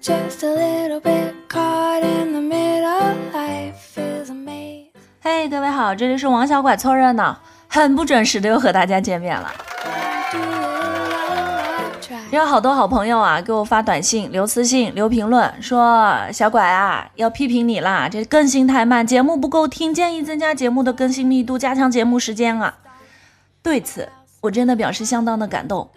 just a little bit caught in the middle. Life is a maze. 嘿，各位好，这里是王小拐凑热闹，很不准时的又和大家见面了。有好多好朋友啊，给我发短信、留私信、留评论，说小拐啊，要批评你啦，这更新太慢，节目不够听，建议增加节目的更新密度，加强节目时间啊。对此，我真的表示相当的感动。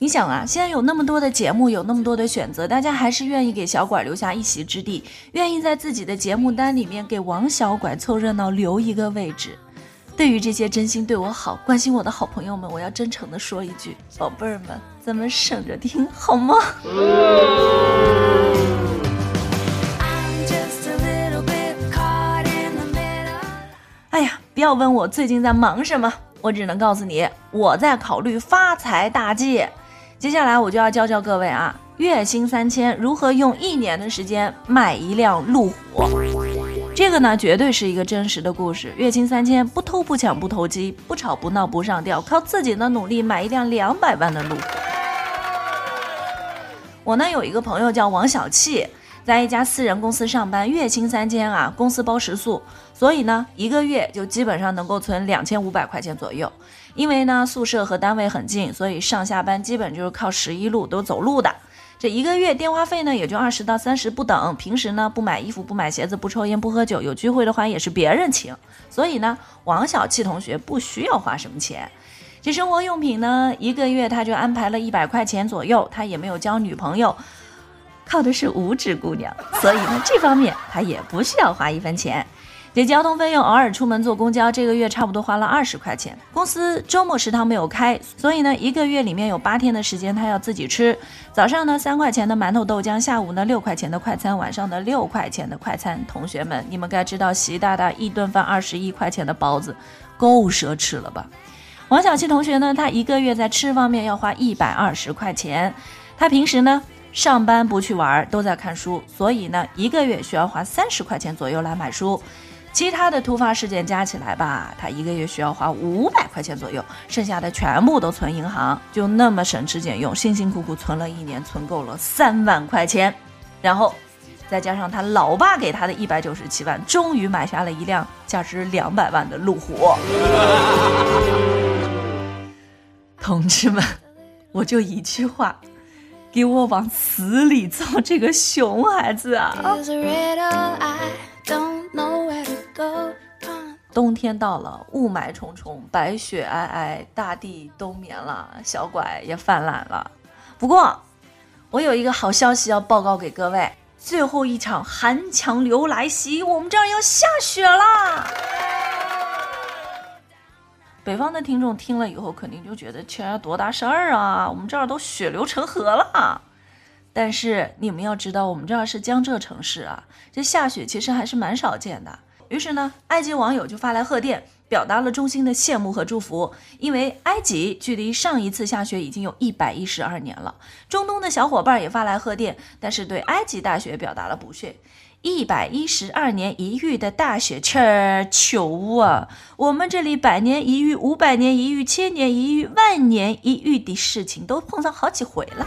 你想啊，现在有那么多的节目，有那么多的选择，大家还是愿意给小拐留下一席之地，愿意在自己的节目单里面给王小拐凑热闹留一个位置。对于这些真心对我好、关心我的好朋友们，我要真诚的说一句：宝贝儿们，咱们省着听好吗.哎呀，不要问我最近在忙什么，我只能告诉你，我在考虑发财大计。接下来我就要教教各位啊，月薪三千如何用一年的时间买一辆路虎。这个呢，绝对是一个真实的故事。月薪三千，不偷不抢不投机，不吵不闹不上吊，靠自己的努力买一辆两百万的路虎。我呢有一个朋友叫王小气，在一家私人公司上班，月薪三千啊，公司包食宿，所以呢一个月就基本上能够存两千五百块钱左右。因为呢宿舍和单位很近，所以上下班基本就是靠十一路都走路的。这一个月电话费呢也就二十到三十不等，平时呢不买衣服不买鞋子不抽烟不喝酒，有聚会的话也是别人请，所以呢王小气同学不需要花什么钱。这生活用品呢，一个月他就安排了一百块钱左右，他也没有交女朋友，靠的是五指姑娘，所以呢这方面他也不需要花一分钱。给交通费用偶尔出门坐公交，这个月差不多花了二十块钱。公司周末食堂没有开，所以呢一个月里面有八天的时间他要自己吃。早上呢三块钱的馒头豆浆，下午呢六块钱的快餐，晚上的六块钱的快餐。同学们，你们该知道习大大一顿饭二十一块钱的包子，够奢侈了吧？王小七同学呢，他一个月在吃方面要花一百二十块钱，他平时呢上班不去玩儿，都在看书，所以呢一个月需要花三十块钱左右来买书。其他的突发事件加起来吧，他一个月需要花五百块钱左右，剩下的全部都存银行，就那么省吃俭用，辛辛苦苦存了一年，存够了三万块钱，然后再加上他老爸给他的一百九十七万，终于买下了一辆价值两百万的路虎。同志们，我就一句话，给我往死里揍这个熊孩子啊！冬天到了，雾霾重重，白雪皑皑，大地冬眠了，小拐也泛滥了。不过，我有一个好消息要报告给各位：最后一场寒强流来袭，我们这儿要下雪啦！北方的听众听了以后，肯定就觉得这多大事儿啊！我们这儿都血流成河了。但是你们要知道，我们这儿是江浙城市啊，这下雪其实还是蛮少见的。于是呢，埃及网友就发来贺电，表达了衷心的羡慕和祝福，因为埃及距离上一次下雪已经有一百一十二年了。中东的小伙伴也发来贺电，但是对埃及大雪表达了不屑。一百一十二年一遇的大雪，切球啊！我们这里百年一遇、五百年一遇、千年一遇、万年一遇的事情都碰上好几回了。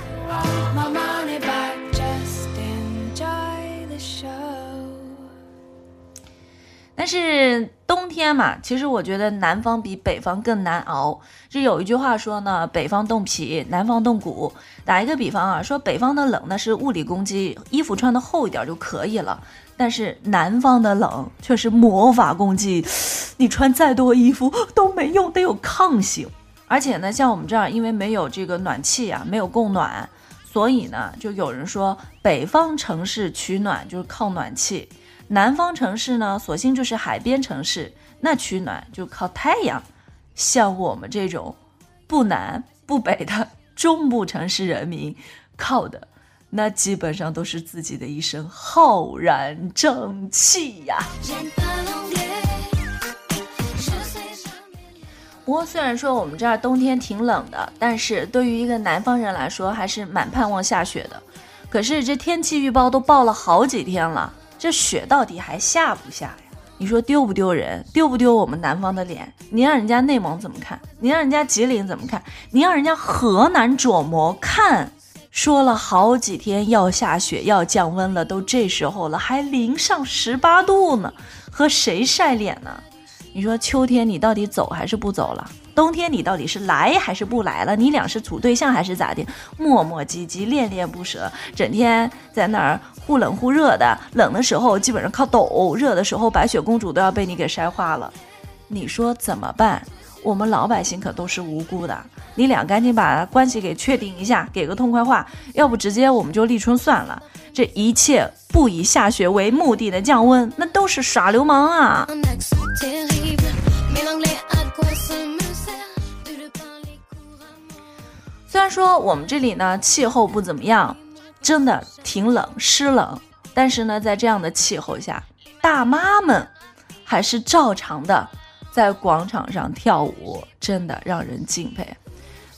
但是冬天嘛，其实我觉得南方比北方更难熬。这有一句话说呢，北方冻皮，南方冻骨。打一个比方啊，说北方的冷呢是物理攻击，衣服穿的厚一点就可以了。但是南方的冷却是魔法攻击，你穿再多衣服都没用，得有抗性。而且呢，像我们这儿因为没有这个暖气啊，没有供暖，所以呢，就有人说北方城市取暖就是靠暖气。南方城市呢，索性就是海边城市，那取暖就靠太阳。像我们这种不南不北的中部城市人民，靠的那基本上都是自己的一身浩然正气呀。不过虽然说我们这儿冬天挺冷的，但是对于一个南方人来说，还是蛮盼望下雪的。可是这天气预报都报了好几天了，这雪到底还下不下呀？你说丢不丢人？丢不丢我们南方的脸？你让人家内蒙怎么看？你让人家吉林怎么看？你让人家河南琢磨看？说了好几天要下雪要降温了，都这时候了还零上十八度呢，和谁晒脸呢？你说秋天你到底走还是不走了？冬天你到底是来还是不来了？你俩是处对象还是咋的？磨磨唧唧，恋恋不舍，整天在那儿忽冷忽热的，冷的时候基本上靠抖，热的时候白雪公主都要被你给晒化了。你说怎么办？我们老百姓可都是无辜的，你俩赶紧把关系给确定一下，给个痛快话，要不直接我们就立春算了。这一切不以下雪为目的的降温，那都是耍流氓啊！虽然说我们这里呢气候不怎么样，真的挺冷湿冷，但是呢在这样的气候下，大妈们还是照常的。在广场上跳舞，真的让人敬佩。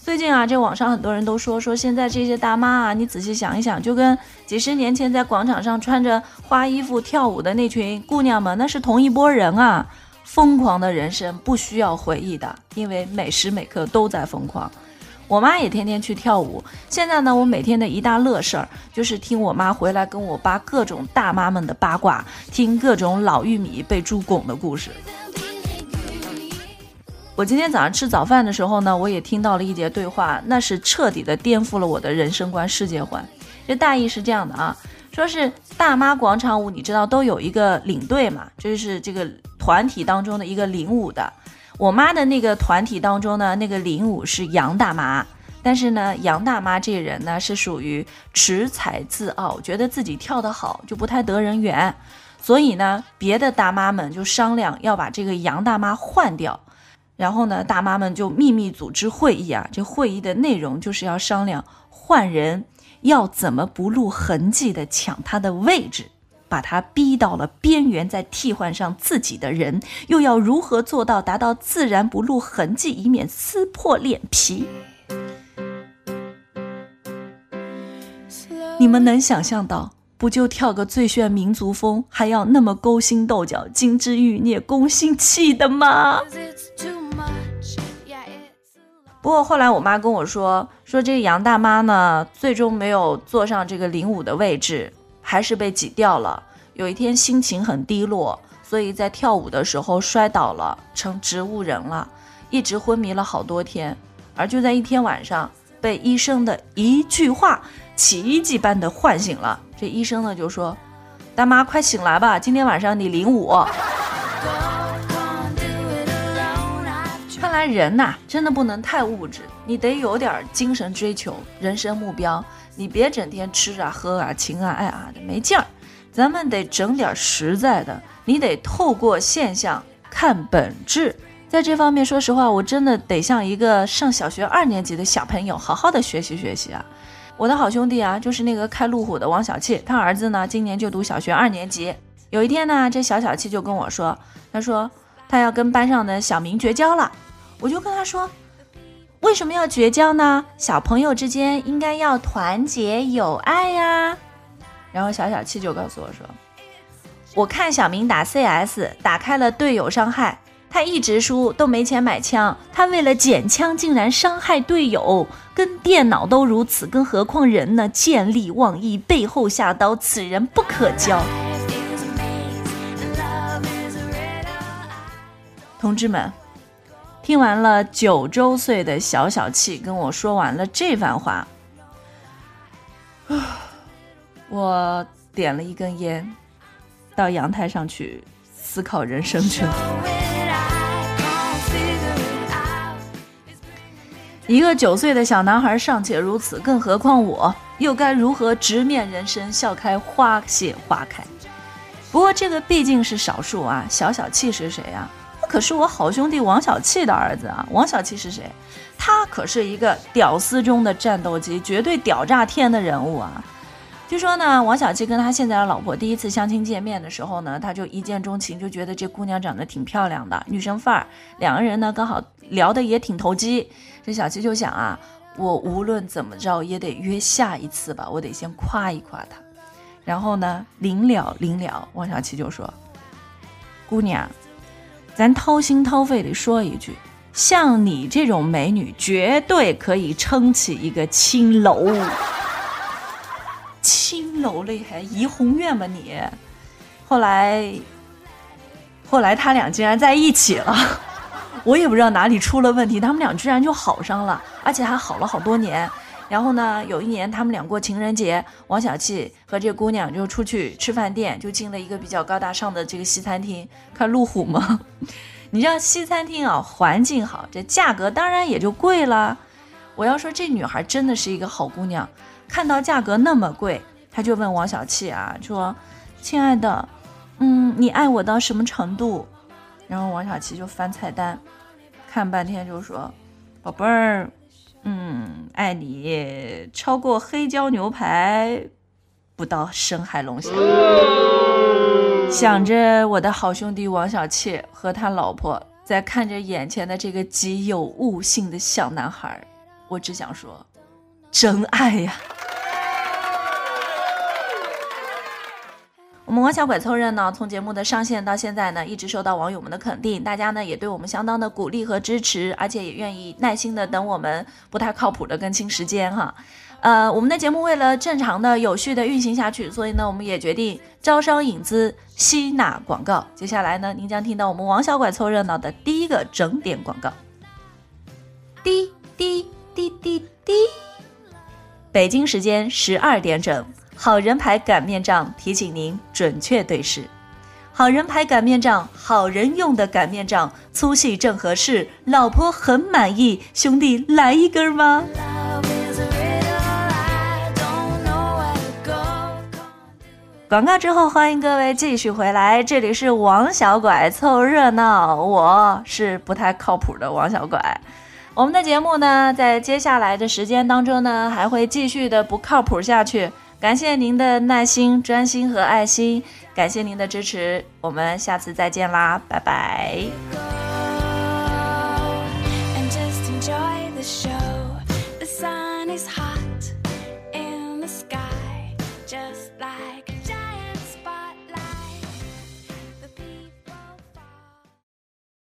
最近啊，这网上很多人都说说，现在这些大妈啊，你仔细想一想，就跟几十年前在广场上穿着花衣服跳舞的那群姑娘们，那是同一波人啊！疯狂的人生不需要回忆的，因为每时每刻都在疯狂。我妈也天天去跳舞。现在呢，我每天的一大乐事儿就是听我妈回来跟我扒各种大妈们的八卦，听各种老玉米被猪拱的故事。我今天早上吃早饭的时候呢，我也听到了一节对话，那是彻底的颠覆了我的人生观、世界观。这大意是这样的啊，说是大妈广场舞，你知道都有一个领队嘛，就是这个团体当中的一个领舞的。我妈的那个团体当中呢，那个领舞是杨大妈，但是呢，杨大妈这人呢是属于恃才自傲，觉得自己跳得好，就不太得人缘，所以呢，别的大妈们就商量要把这个杨大妈换掉。然后呢，大妈们就秘密组织会议啊。这会议的内容就是要商量换人要怎么不露痕迹的抢他的位置，把他逼到了边缘，再替换上自己的人，又要如何做到达到自然不露痕迹，以免撕破脸皮？你们能想象到，不就跳个最炫民族风，还要那么勾心斗角、金枝玉孽、攻心计的吗？不过后来我妈跟我说，说这个杨大妈呢，最终没有坐上这个领舞的位置，还是被挤掉了。有一天心情很低落，所以在跳舞的时候摔倒了，成植物人了，一直昏迷了好多天。而就在一天晚上，被医生的一句话奇迹般的唤醒了。这医生呢就说：“大妈快醒来吧，今天晚上你领舞。”来人呐，真的不能太物质，你得有点精神追求、人生目标。你别整天吃啊、喝啊、情啊、爱啊的没劲儿。咱们得整点实在的，你得透过现象看本质。在这方面，说实话，我真的得向一个上小学二年级的小朋友好好的学习学习啊！我的好兄弟啊，就是那个开路虎的王小气，他儿子呢今年就读小学二年级。有一天呢，这小小气就跟我说，他说他要跟班上的小明绝交了。我就跟他说：“为什么要绝交呢？小朋友之间应该要团结友爱呀。”然后小小七就告诉我说：“我看小明打 CS 打开了队友伤害，他一直输都没钱买枪，他为了捡枪竟然伤害队友，跟电脑都如此，更何况人呢？见利忘义，背后下刀，此人不可交。”同志们。听完了九周岁的小小气跟我说完了这番话，我点了一根烟，到阳台上去思考人生去了。一个九岁的小男孩尚且如此，更何况我，又该如何直面人生，笑开花谢花开？不过这个毕竟是少数啊，小小气是谁啊？可是我好兄弟王小气的儿子啊！王小气是谁？他可是一个屌丝中的战斗机，绝对屌炸天的人物啊！据说呢，王小气跟他现在的老婆第一次相亲见面的时候呢，他就一见钟情，就觉得这姑娘长得挺漂亮的，女生范儿。两个人呢，刚好聊得也挺投机。这小七就想啊，我无论怎么着也得约下一次吧，我得先夸一夸她。然后呢，临了临了，王小七就说：“姑娘。”咱掏心掏肺地说一句，像你这种美女，绝对可以撑起一个青楼。青楼嘞，还怡红院吧你？后来，后来他俩竟然在一起了，我也不知道哪里出了问题，他们俩居然就好上了，而且还好了好多年。然后呢，有一年他们俩过情人节，王小气和这姑娘就出去吃饭店，就进了一个比较高大上的这个西餐厅，看路虎吗？你知道西餐厅啊，环境好，这价格当然也就贵了。我要说这女孩真的是一个好姑娘，看到价格那么贵，她就问王小气啊，说：“亲爱的，嗯，你爱我到什么程度？”然后王小气就翻菜单，看半天就说：“宝贝儿。”嗯，爱你超过黑椒牛排，不到深海龙虾。想着我的好兄弟王小切和他老婆，在看着眼前的这个极有悟性的小男孩，我只想说，真爱呀！我们王小拐凑热闹，从节目的上线到现在呢，一直受到网友们的肯定，大家呢也对我们相当的鼓励和支持，而且也愿意耐心的等我们不太靠谱的更新时间哈。呃，我们的节目为了正常的、有序的运行下去，所以呢，我们也决定招商引资、吸纳广告。接下来呢，您将听到我们王小拐凑热闹的第一个整点广告。滴滴滴滴滴，北京时间十二点整。好人牌擀面杖提醒您准确对视。好人牌擀面杖，好人用的擀面杖，粗细正合适，老婆很满意。兄弟，来一根吗？广告之后，欢迎各位继续回来，这里是王小拐凑热闹，我是不太靠谱的王小拐。我们的节目呢，在接下来的时间当中呢，还会继续的不靠谱下去。感谢您的耐心、专心和爱心，感谢您的支持，我们下次再见啦，拜拜。